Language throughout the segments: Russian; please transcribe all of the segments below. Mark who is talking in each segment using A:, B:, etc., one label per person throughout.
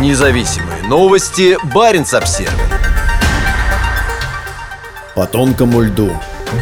A: Независимые новости. Барин обсерва
B: По тонкому льду.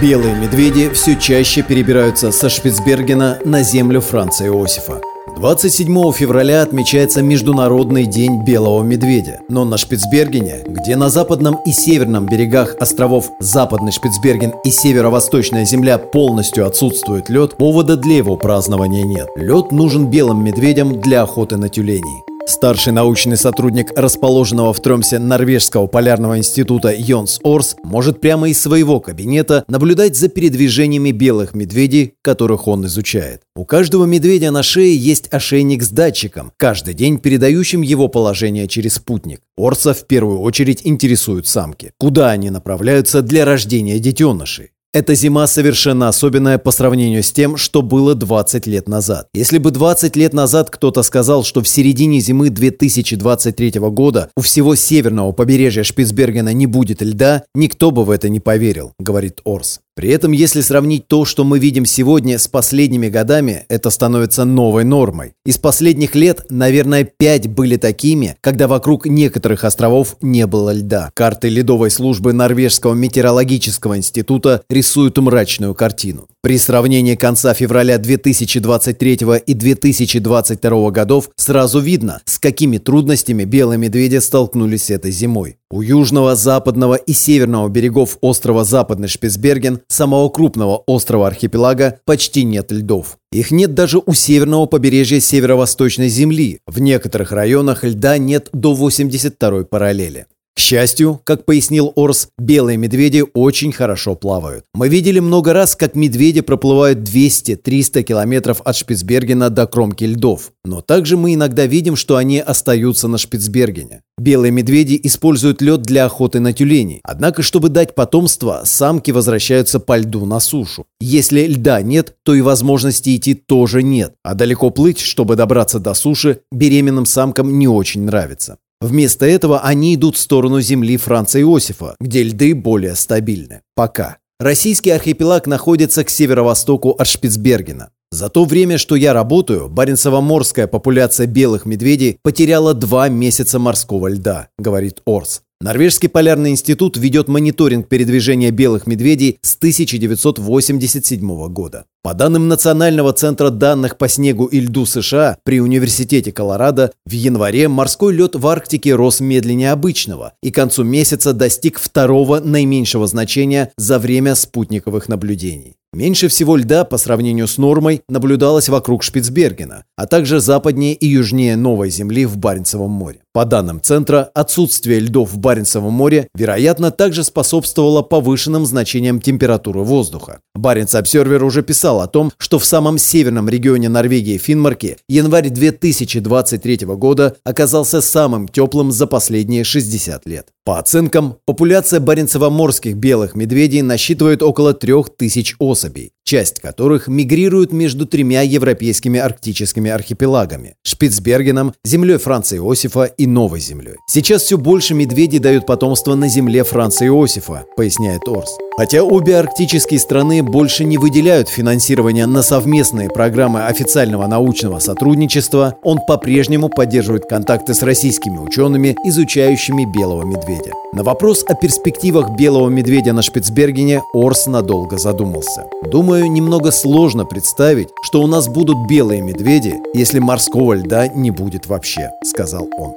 B: Белые медведи все чаще перебираются со Шпицбергена на землю Франца Иосифа. 27 февраля отмечается Международный день белого медведя. Но на Шпицбергене, где на западном и северном берегах островов Западный Шпицберген и Северо-Восточная земля полностью отсутствует лед, повода для его празднования нет. Лед нужен белым медведям для охоты на тюленей. Старший научный сотрудник расположенного в Тромсе Норвежского полярного института Йонс Орс может прямо из своего кабинета наблюдать за передвижениями белых медведей, которых он изучает. У каждого медведя на шее есть ошейник с датчиком, каждый день передающим его положение через спутник. Орса в первую очередь интересуют самки. Куда они направляются для рождения детенышей? Эта зима совершенно особенная по сравнению с тем, что было 20 лет назад. Если бы 20 лет назад кто-то сказал, что в середине зимы 2023 года у всего северного побережья Шпицбергена не будет льда, никто бы в это не поверил, говорит Орс. При этом, если сравнить то, что мы видим сегодня с последними годами, это становится новой нормой. Из последних лет, наверное, пять были такими, когда вокруг некоторых островов не было льда. Карты ледовой службы Норвежского метеорологического института рисуют мрачную картину. При сравнении конца февраля 2023 и 2022 годов сразу видно, с какими трудностями белые медведи столкнулись этой зимой. У южного, западного и северного берегов острова Западный Шпицберген, самого крупного острова архипелага, почти нет льдов. Их нет даже у северного побережья северо-восточной Земли. В некоторых районах льда нет до 82 параллели. К счастью, как пояснил Орс, белые медведи очень хорошо плавают. Мы видели много раз, как медведи проплывают 200-300 километров от Шпицбергена до кромки льдов. Но также мы иногда видим, что они остаются на Шпицбергене. Белые медведи используют лед для охоты на тюленей. Однако, чтобы дать потомство, самки возвращаются по льду на сушу. Если льда нет, то и возможности идти тоже нет. А далеко плыть, чтобы добраться до суши, беременным самкам не очень нравится. Вместо этого они идут в сторону земли Франца Иосифа, где льды более стабильны. Пока. Российский архипелаг находится к северо-востоку от Шпицбергена. За то время, что я работаю, Баренцево-морская популяция белых медведей потеряла два месяца морского льда, говорит Орс. Норвежский полярный институт ведет мониторинг передвижения белых медведей с 1987 года. По данным Национального центра данных по снегу и льду США при Университете Колорадо, в январе морской лед в Арктике рос медленнее обычного и к концу месяца достиг второго наименьшего значения за время спутниковых наблюдений. Меньше всего льда по сравнению с нормой наблюдалось вокруг Шпицбергена, а также западнее и южнее Новой Земли в Баренцевом море. По данным Центра, отсутствие льдов в Баренцевом море, вероятно, также способствовало повышенным значениям температуры воздуха. Баренц Обсервер уже писал о том, что в самом северном регионе Норвегии Финмарки январь 2023 года оказался самым теплым за последние 60 лет. По оценкам, популяция баренцево-морских белых медведей насчитывает около 3000 особей, часть которых мигрирует между тремя европейскими арктическими архипелагами – Шпицбергеном, землей Франца Иосифа и Новой землей. Сейчас все больше медведей дают потомство на земле Франца Иосифа, поясняет Орс. Хотя обе арктические страны больше не выделяют финансирование на совместные программы официального научного сотрудничества, он по-прежнему поддерживает контакты с российскими учеными, изучающими белого медведя. На вопрос о перспективах белого медведя на Шпицбергене Орс надолго задумался. «Думаю, немного сложно представить, что у нас будут белые медведи, если морского льда не будет вообще», — сказал он.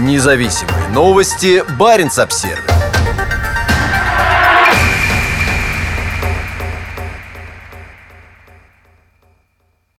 A: Независимые новости. Барин обсервис